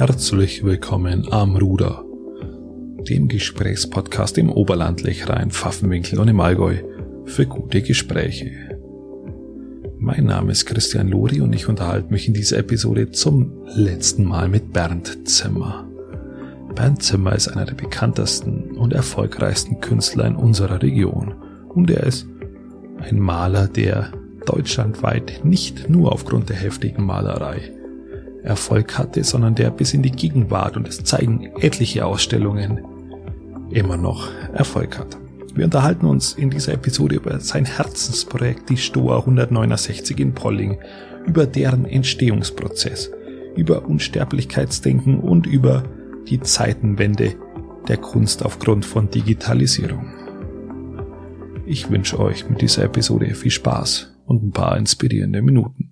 Herzlich willkommen am Ruder, dem Gesprächspodcast im Oberland, Lechrein, Pfaffenwinkel und im Allgäu für gute Gespräche. Mein Name ist Christian Lori und ich unterhalte mich in dieser Episode zum letzten Mal mit Bernd Zimmer. Bernd Zimmer ist einer der bekanntesten und erfolgreichsten Künstler in unserer Region und er ist ein Maler, der deutschlandweit nicht nur aufgrund der heftigen Malerei Erfolg hatte, sondern der bis in die Gegenwart, und es zeigen etliche Ausstellungen, immer noch Erfolg hat. Wir unterhalten uns in dieser Episode über sein Herzensprojekt, die Stoa 169 in Polling, über deren Entstehungsprozess, über Unsterblichkeitsdenken und über die Zeitenwende der Kunst aufgrund von Digitalisierung. Ich wünsche euch mit dieser Episode viel Spaß und ein paar inspirierende Minuten.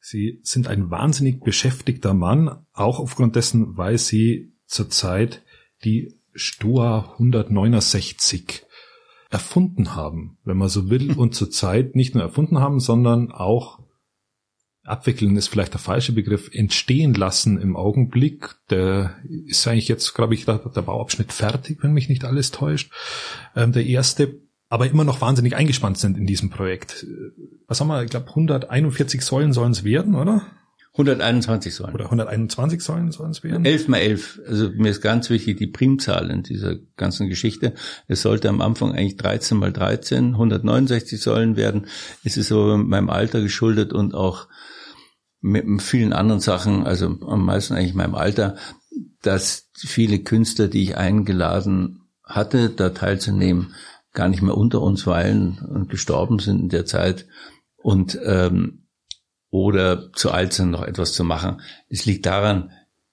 Sie sind ein wahnsinnig beschäftigter Mann, auch aufgrund dessen, weil Sie zurzeit die Stoa 169 erfunden haben, wenn man so will, und zurzeit nicht nur erfunden haben, sondern auch abwickeln ist vielleicht der falsche Begriff, entstehen lassen im Augenblick. Der ist eigentlich jetzt, glaube ich, der, Bauabschnitt fertig, wenn mich nicht alles täuscht. Ähm, der erste, aber immer noch wahnsinnig eingespannt sind in diesem Projekt. Was haben wir? Ich glaube, 141 Säulen sollen es werden, oder? 121 Säulen. Oder 121 Säulen sollen es werden? 11 mal 11. Also mir ist ganz wichtig die Primzahl in dieser ganzen Geschichte. Es sollte am Anfang eigentlich 13 mal 13, 169 Säulen werden. Es ist aber meinem Alter geschuldet und auch mit vielen anderen Sachen, also am meisten eigentlich meinem Alter, dass viele Künstler, die ich eingeladen hatte, da teilzunehmen, gar nicht mehr unter uns weilen und gestorben sind in der Zeit. Und ähm, oder zu alt sind, noch etwas zu machen. Es liegt daran,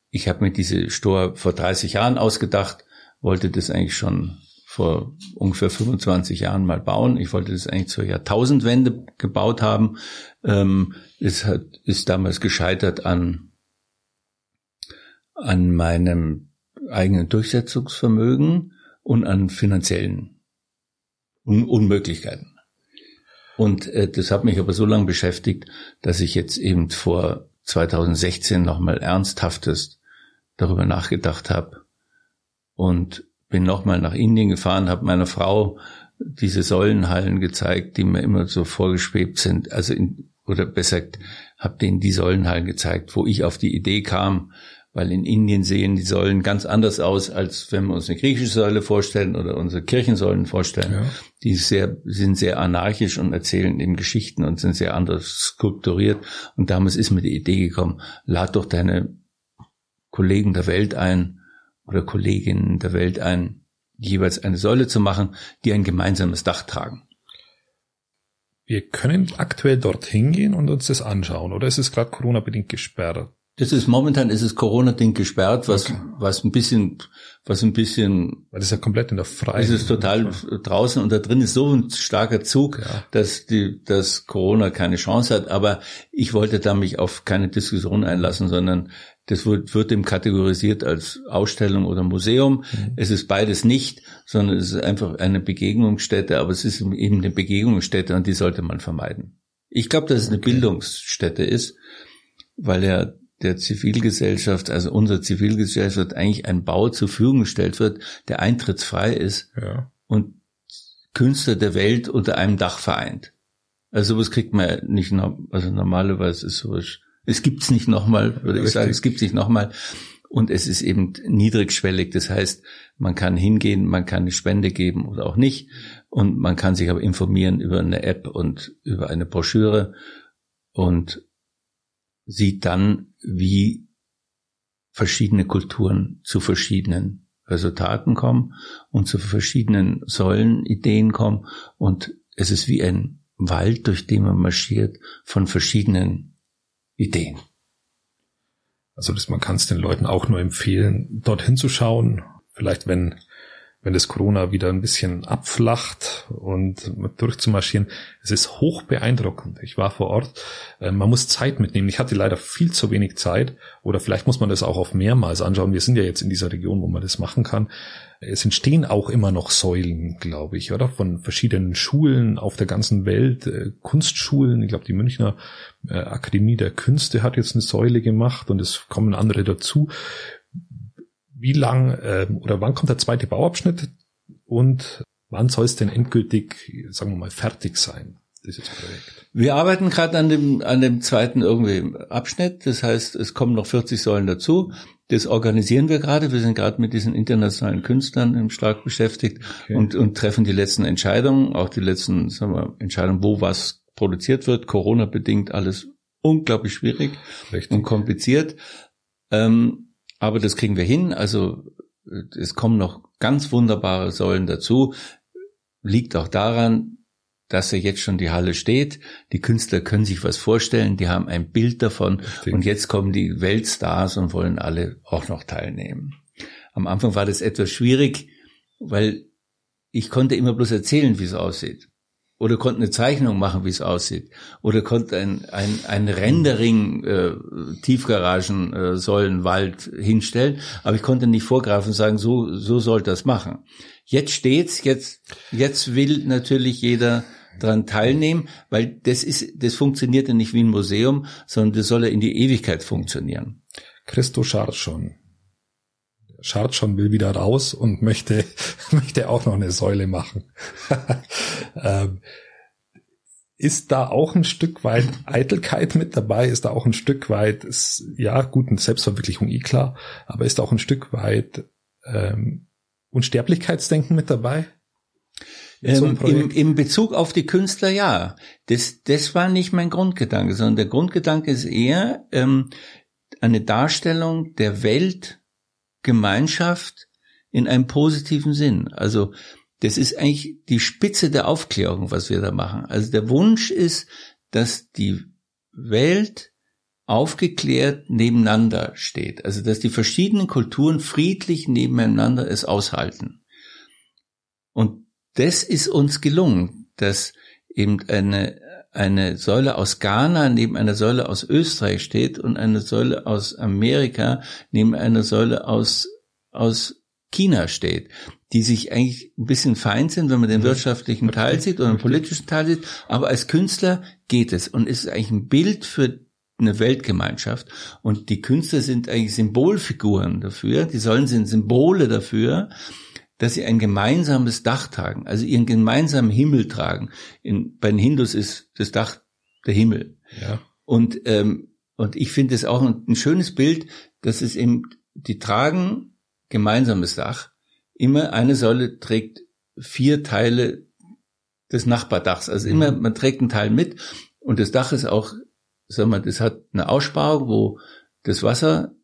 ich habe mir diese Store vor 30 Jahren ausgedacht, wollte das eigentlich schon vor ungefähr 25 Jahren mal bauen. Ich wollte das eigentlich zur Jahrtausendwende gebaut haben. Ähm, es hat, ist damals gescheitert an, an meinem eigenen Durchsetzungsvermögen und an finanziellen Un Unmöglichkeiten. Und äh, das hat mich aber so lange beschäftigt, dass ich jetzt eben vor 2016 nochmal ernsthaftest darüber nachgedacht habe und bin nochmal nach Indien gefahren, habe meiner Frau diese Säulenhallen gezeigt, die mir immer so vorgeschwebt sind, also in, oder besser habe denen die Säulenhallen gezeigt, wo ich auf die Idee kam, weil in Indien sehen die Säulen ganz anders aus, als wenn wir uns eine griechische Säule vorstellen oder unsere Kirchensäulen vorstellen. Ja. Die sehr, sind sehr anarchisch und erzählen eben Geschichten und sind sehr anders skulpturiert. Und damals ist mir die Idee gekommen, lad doch deine Kollegen der Welt ein oder Kolleginnen der Welt ein, jeweils eine Säule zu machen, die ein gemeinsames Dach tragen. Wir können aktuell dorthin gehen und uns das anschauen, oder ist es gerade Corona-bedingt gesperrt? Das ist momentan ist es Corona-Ding gesperrt, was okay. was ein bisschen was ein bisschen weil das ist ja komplett in der Freien. Es ist total draußen und da drin ist so ein starker Zug, ja. dass die dass Corona keine Chance hat. Aber ich wollte da mich auf keine Diskussion einlassen, sondern das wird, wird dem kategorisiert als Ausstellung oder Museum. Mhm. Es ist beides nicht, sondern es ist einfach eine Begegnungsstätte, aber es ist eben eine Begegnungsstätte und die sollte man vermeiden. Ich glaube, dass es eine okay. Bildungsstätte ist, weil ja der Zivilgesellschaft, also unserer Zivilgesellschaft eigentlich ein Bau zur Verfügung gestellt wird, der eintrittsfrei ist ja. und Künstler der Welt unter einem Dach vereint. Also sowas kriegt man nicht noch, also normalerweise ist sowas, es gibt's nicht nochmal, würde ich sagen, es gibt's nicht nochmal. Und es ist eben niedrigschwellig. Das heißt, man kann hingehen, man kann eine Spende geben oder auch nicht. Und man kann sich aber informieren über eine App und über eine Broschüre. Und sieht dann, wie verschiedene Kulturen zu verschiedenen Resultaten kommen und zu verschiedenen Säulen, Ideen kommen und es ist wie ein Wald, durch den man marschiert von verschiedenen Ideen. Also man kann es den Leuten auch nur empfehlen, dorthin zu schauen. Vielleicht, wenn wenn das Corona wieder ein bisschen abflacht und durchzumarschieren. Es ist hoch beeindruckend. Ich war vor Ort. Äh, man muss Zeit mitnehmen. Ich hatte leider viel zu wenig Zeit oder vielleicht muss man das auch auf mehrmals anschauen. Wir sind ja jetzt in dieser Region, wo man das machen kann. Es entstehen auch immer noch Säulen, glaube ich, oder? Von verschiedenen Schulen auf der ganzen Welt, äh, Kunstschulen. Ich glaube, die Münchner äh, Akademie der Künste hat jetzt eine Säule gemacht und es kommen andere dazu wie lang äh, oder wann kommt der zweite Bauabschnitt und wann soll es denn endgültig, sagen wir mal, fertig sein, dieses Projekt? Wir arbeiten gerade an dem, an dem zweiten irgendwie Abschnitt. Das heißt, es kommen noch 40 Säulen dazu. Das organisieren wir gerade. Wir sind gerade mit diesen internationalen Künstlern stark beschäftigt okay. und, und treffen die letzten Entscheidungen, auch die letzten sagen wir, Entscheidungen, wo was produziert wird. Corona bedingt alles unglaublich schwierig Richtig. und kompliziert. Ähm, aber das kriegen wir hin. Also es kommen noch ganz wunderbare Säulen dazu. Liegt auch daran, dass ja jetzt schon die Halle steht. Die Künstler können sich was vorstellen, die haben ein Bild davon und jetzt kommen die Weltstars und wollen alle auch noch teilnehmen. Am Anfang war das etwas schwierig, weil ich konnte immer bloß erzählen, wie es aussieht oder konnte eine Zeichnung machen, wie es aussieht, oder konnte ein, ein, ein Rendering äh, Tiefgaragen äh, Säulenwald hinstellen, aber ich konnte nicht vorgreifen und sagen, so so soll das machen. Jetzt steht's, jetzt jetzt will natürlich jeder dran teilnehmen, weil das ist das funktioniert ja nicht wie ein Museum, sondern das soll ja in die Ewigkeit funktionieren. Christo schon. Schartschon will wieder raus und möchte, möchte auch noch eine Säule machen. ähm, ist da auch ein Stück weit Eitelkeit mit dabei? Ist da auch ein Stück weit, ist, ja, gut, eine Selbstverwirklichung eh klar, aber ist da auch ein Stück weit ähm, Unsterblichkeitsdenken mit dabei? Ähm, im, Im Bezug auf die Künstler ja. Das, das war nicht mein Grundgedanke, sondern der Grundgedanke ist eher ähm, eine Darstellung der Welt Gemeinschaft in einem positiven Sinn. Also das ist eigentlich die Spitze der Aufklärung, was wir da machen. Also der Wunsch ist, dass die Welt aufgeklärt nebeneinander steht. Also dass die verschiedenen Kulturen friedlich nebeneinander es aushalten. Und das ist uns gelungen, dass eben eine, eine Säule aus Ghana neben einer Säule aus Österreich steht und eine Säule aus Amerika neben einer Säule aus, aus China steht, die sich eigentlich ein bisschen fein sind, wenn man den wirtschaftlichen Teil sieht oder den politischen Teil sieht, aber als Künstler geht es und ist eigentlich ein Bild für eine Weltgemeinschaft. Und die Künstler sind eigentlich Symbolfiguren dafür, die sollen sind Symbole dafür, dass sie ein gemeinsames Dach tragen, also ihren gemeinsamen Himmel tragen. In, bei den Hindus ist das Dach der Himmel. Ja. Und, ähm, und ich finde es auch ein, ein, schönes Bild, dass es eben, die tragen gemeinsames Dach. Immer eine Säule trägt vier Teile des Nachbardachs. Also immer, mhm. man trägt einen Teil mit und das Dach ist auch, sag mal, das hat eine Aussparung, wo das Wasser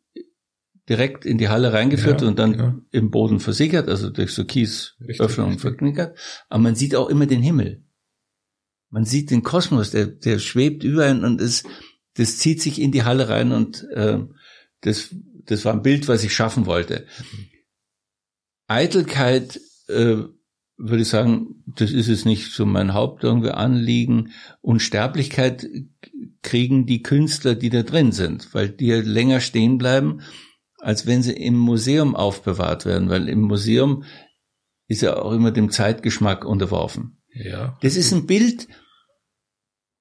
direkt in die Halle reingeführt ja, und dann ja. im Boden versickert, also durch so Kiesöffnungen verknickert. Aber man sieht auch immer den Himmel. Man sieht den Kosmos, der, der schwebt über einen und es, das zieht sich in die Halle rein und äh, das, das war ein Bild, was ich schaffen wollte. Eitelkeit, äh, würde ich sagen, das ist es nicht so mein Haupt irgendwie Anliegen. Unsterblichkeit kriegen die Künstler, die da drin sind, weil die länger stehen bleiben als wenn sie im Museum aufbewahrt werden, weil im Museum ist ja auch immer dem Zeitgeschmack unterworfen. Ja. Das ist ein Bild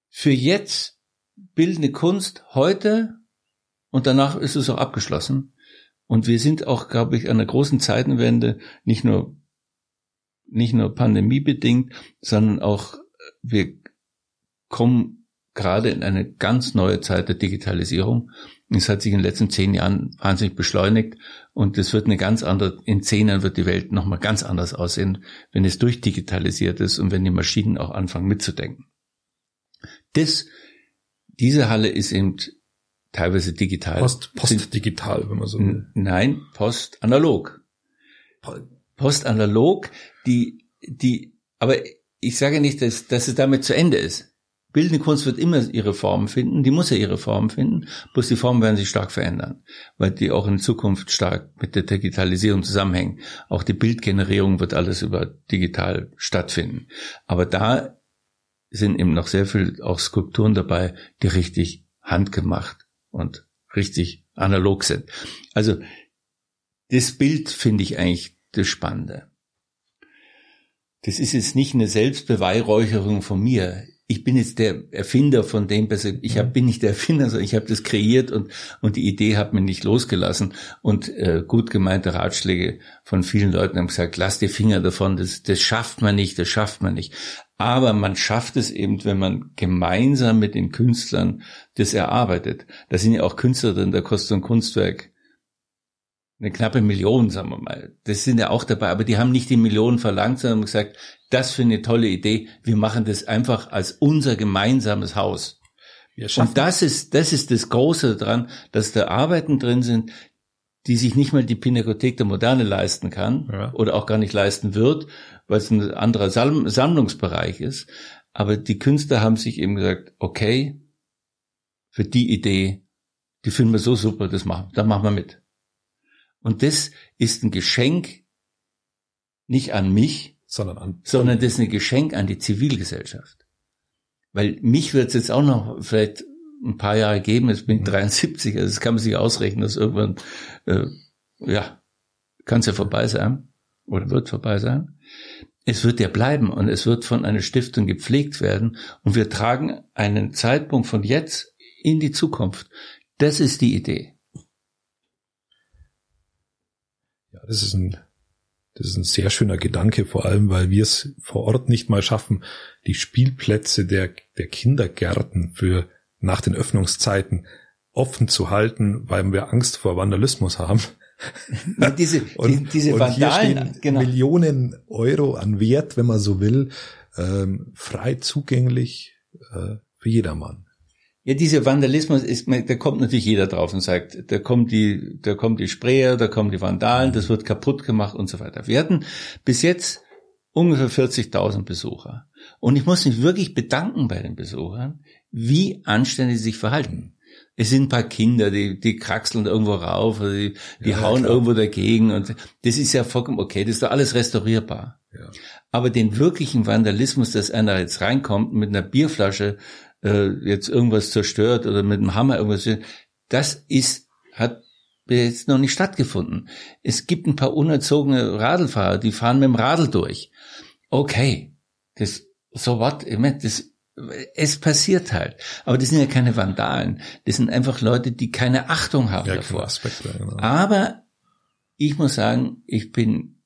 für jetzt, bildende Kunst heute und danach ist es auch abgeschlossen. Und wir sind auch, glaube ich, an einer großen Zeitenwende, nicht nur, nicht nur pandemiebedingt, sondern auch, wir kommen gerade in eine ganz neue Zeit der Digitalisierung. Es hat sich in den letzten zehn Jahren wahnsinnig beschleunigt und es wird eine ganz andere, in zehn Jahren wird die Welt nochmal ganz anders aussehen, wenn es durchdigitalisiert ist und wenn die Maschinen auch anfangen mitzudenken. Das, diese Halle ist eben teilweise digital. Post, postdigital, wenn man so will. Nein, postanalog. Postanalog, die, die, aber ich sage nicht, dass, dass es damit zu Ende ist. Bildende Kunst wird immer ihre Form finden, die muss ja ihre Form finden, bloß die Formen werden sich stark verändern, weil die auch in Zukunft stark mit der Digitalisierung zusammenhängen. Auch die Bildgenerierung wird alles über digital stattfinden. Aber da sind eben noch sehr viel auch Skulpturen dabei, die richtig handgemacht und richtig analog sind. Also das Bild finde ich eigentlich das Spannende. Das ist jetzt nicht eine Selbstbeweihräucherung von mir ich bin jetzt der Erfinder von dem, besser, ich hab, bin nicht der Erfinder, sondern ich habe das kreiert und, und die Idee hat mich nicht losgelassen. Und äh, gut gemeinte Ratschläge von vielen Leuten haben gesagt, lass die Finger davon, das, das schafft man nicht, das schafft man nicht. Aber man schafft es eben, wenn man gemeinsam mit den Künstlern das erarbeitet. Da sind ja auch Künstler drin, da kostet so ein Kunstwerk eine knappe Million, sagen wir mal. Das sind ja auch dabei, aber die haben nicht die Millionen verlangt, sondern haben gesagt, das für eine tolle Idee. Wir machen das einfach als unser gemeinsames Haus. Und das ist, das ist das Große daran, dass da Arbeiten drin sind, die sich nicht mal die Pinakothek der Moderne leisten kann ja. oder auch gar nicht leisten wird, weil es ein anderer Sammlungsbereich ist. Aber die Künstler haben sich eben gesagt, okay, für die Idee, die finden wir so super, das machen, da machen wir mit. Und das ist ein Geschenk nicht an mich, sondern, an sondern das ist ein Geschenk an die Zivilgesellschaft. Weil mich wird es jetzt auch noch vielleicht ein paar Jahre geben, jetzt bin ich 73, mhm. also das kann man sich ausrechnen, dass irgendwann, äh, ja, kann es ja vorbei sein oder wird vorbei sein. Es wird ja bleiben und es wird von einer Stiftung gepflegt werden und wir tragen einen Zeitpunkt von jetzt in die Zukunft. Das ist die Idee. Ja, das ist ein, das ist ein sehr schöner Gedanke, vor allem, weil wir es vor Ort nicht mal schaffen, die Spielplätze der, der Kindergärten für nach den Öffnungszeiten offen zu halten, weil wir Angst vor Vandalismus haben. Ja, diese, und, die, diese Vandalen, und hier genau. Millionen Euro an Wert, wenn man so will, ähm, frei zugänglich äh, für jedermann. Ja, dieser Vandalismus ist, da kommt natürlich jeder drauf und sagt, da kommt die, da kommen die Sprayer, da kommen die Vandalen, das wird kaputt gemacht und so weiter. Wir hatten bis jetzt ungefähr 40.000 Besucher. Und ich muss mich wirklich bedanken bei den Besuchern, wie anständig sie sich verhalten. Es sind ein paar Kinder, die, die kraxeln irgendwo rauf, oder die, die ja, hauen klar. irgendwo dagegen und das ist ja vollkommen okay, das ist doch alles restaurierbar. Ja. Aber den wirklichen Vandalismus, dass einer jetzt reinkommt mit einer Bierflasche äh, jetzt irgendwas zerstört oder mit dem Hammer irgendwas, das ist, hat jetzt noch nicht stattgefunden. Es gibt ein paar unerzogene Radlfahrer, die fahren mit dem Radl durch. Okay, das, so what, ich meine, das, es passiert halt. Aber das sind ja keine Vandalen. Das sind einfach Leute, die keine Achtung haben ja, davor. Aspekte, genau. Aber ich muss sagen, ich bin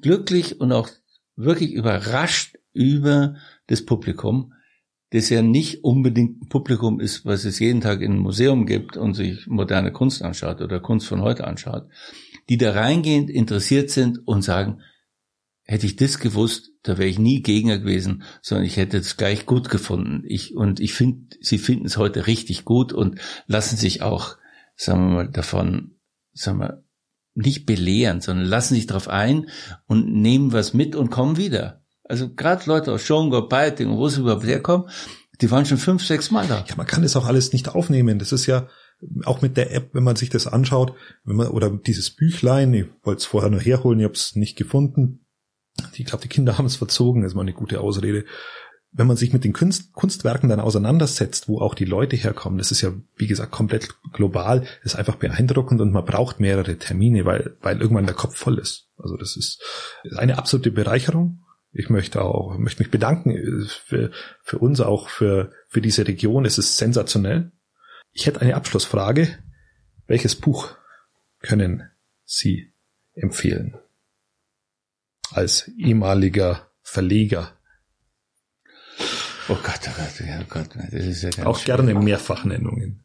glücklich und auch wirklich überrascht über das Publikum, das ja nicht unbedingt ein Publikum ist, was es jeden Tag in ein Museum gibt und sich moderne Kunst anschaut oder Kunst von heute anschaut, die da reingehend interessiert sind und sagen, hätte ich das gewusst, da wäre ich nie Gegner gewesen, sondern ich hätte es gleich gut gefunden. Ich, und ich finde, sie finden es heute richtig gut und lassen sich auch, sagen wir mal, davon, sagen wir, nicht belehren, sondern lassen sich darauf ein und nehmen was mit und kommen wieder. Also gerade Leute aus Schongau, Beiting, wo sie überhaupt herkommen, die waren schon fünf, sechs Mal da. Ja, man kann das auch alles nicht aufnehmen. Das ist ja auch mit der App, wenn man sich das anschaut, wenn man, oder dieses Büchlein, ich wollte es vorher noch herholen, ich habe es nicht gefunden. Ich glaube, die Kinder haben es verzogen, ist mal eine gute Ausrede. Wenn man sich mit den Kunst, Kunstwerken dann auseinandersetzt, wo auch die Leute herkommen, das ist ja, wie gesagt, komplett global, ist einfach beeindruckend und man braucht mehrere Termine, weil, weil irgendwann der Kopf voll ist. Also das ist eine absolute Bereicherung ich möchte auch, möchte mich bedanken für, für uns auch, für, für diese Region. Es ist sensationell. Ich hätte eine Abschlussfrage. Welches Buch können Sie empfehlen? Als ehemaliger Verleger. Oh Gott, oh Gott, oh Gott, das ist ja Auch gerne Mehrfachnennungen.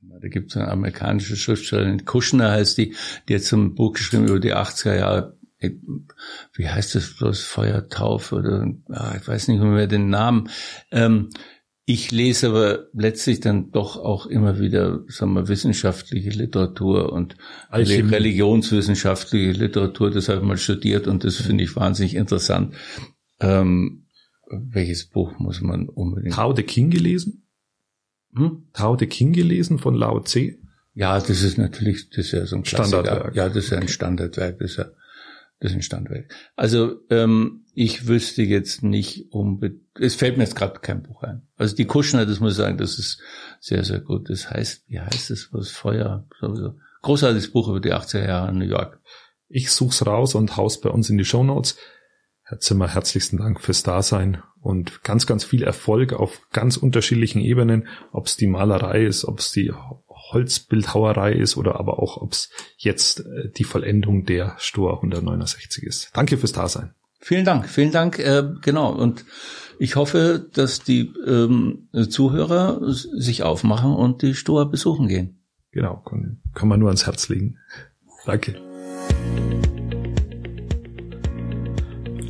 Da gibt es eine amerikanische Schriftstellerin, Kushner heißt die, die hat so ein Buch geschrieben über die 80er Jahre wie heißt das bloß, Feuertaufe oder, ah, ich weiß nicht mehr den Namen. Ähm, ich lese aber letztlich dann doch auch immer wieder, sagen wir, wissenschaftliche Literatur und Alchemie. religionswissenschaftliche Literatur. Das habe ich mal studiert und das finde ich wahnsinnig interessant. Ähm, welches Buch muss man unbedingt? Tao de King gelesen? Hm? Tao de King gelesen von Lao Tse? Ja, das ist natürlich, das ist ja so ein Standardwerk. Ja, das ist ja ein Standardwerk, das ist ja, das Standardwerk. Also ähm, ich wüsste jetzt nicht unbedingt, es fällt mir jetzt gerade kein Buch ein. Also die Kuschner, das muss ich sagen, das ist sehr, sehr gut. Das heißt, wie heißt es, was Feuer, sowieso. Großartiges Buch über die 80er Jahre in New York. Ich such's raus und haus bei uns in die Show Notes. Herr Zimmer, herzlichsten Dank fürs Dasein und ganz, ganz viel Erfolg auf ganz unterschiedlichen Ebenen, ob es die Malerei ist, ob es die Holzbildhauerei ist oder aber auch, ob es jetzt äh, die Vollendung der Stor 169 ist. Danke fürs Dasein. Vielen Dank, vielen Dank, äh, genau. Und ich hoffe, dass die ähm, Zuhörer sich aufmachen und die Stor besuchen gehen. Genau, kann, kann man nur ans Herz legen. Danke.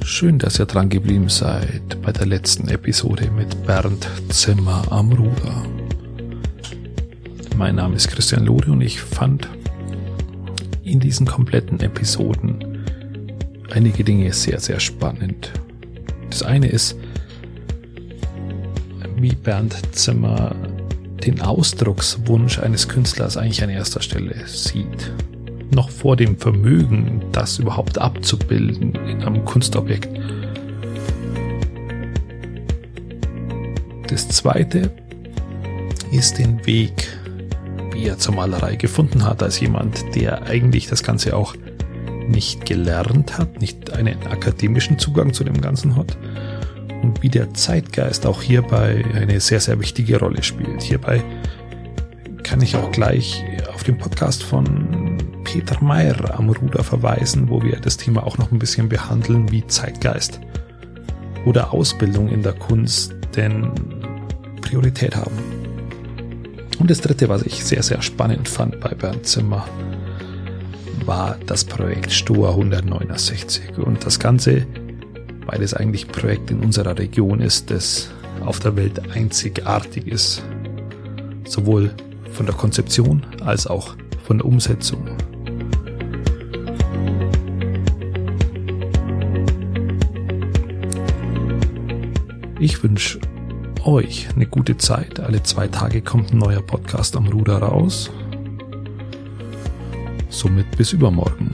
Schön, dass ihr dran geblieben seid bei der letzten Episode mit Bernd Zimmer am Ruder. Mein Name ist Christian Lode und ich fand in diesen kompletten Episoden einige Dinge sehr, sehr spannend. Das eine ist, wie Bernd Zimmer den Ausdruckswunsch eines Künstlers eigentlich an erster Stelle sieht. Noch vor dem Vermögen, das überhaupt abzubilden in einem Kunstobjekt. Das zweite ist den Weg wie er zur Malerei gefunden hat, als jemand, der eigentlich das Ganze auch nicht gelernt hat, nicht einen akademischen Zugang zu dem Ganzen hat und wie der Zeitgeist auch hierbei eine sehr, sehr wichtige Rolle spielt. Hierbei kann ich auch gleich auf den Podcast von Peter Meyer am Ruder verweisen, wo wir das Thema auch noch ein bisschen behandeln, wie Zeitgeist oder Ausbildung in der Kunst denn Priorität haben. Und das dritte, was ich sehr, sehr spannend fand bei Bernd Zimmer, war das Projekt Stoa 169. Und das Ganze, weil es eigentlich ein Projekt in unserer Region ist, das auf der Welt einzigartig ist. Sowohl von der Konzeption als auch von der Umsetzung. Ich wünsche euch eine gute Zeit. Alle zwei Tage kommt ein neuer Podcast am Ruder raus. Somit bis übermorgen.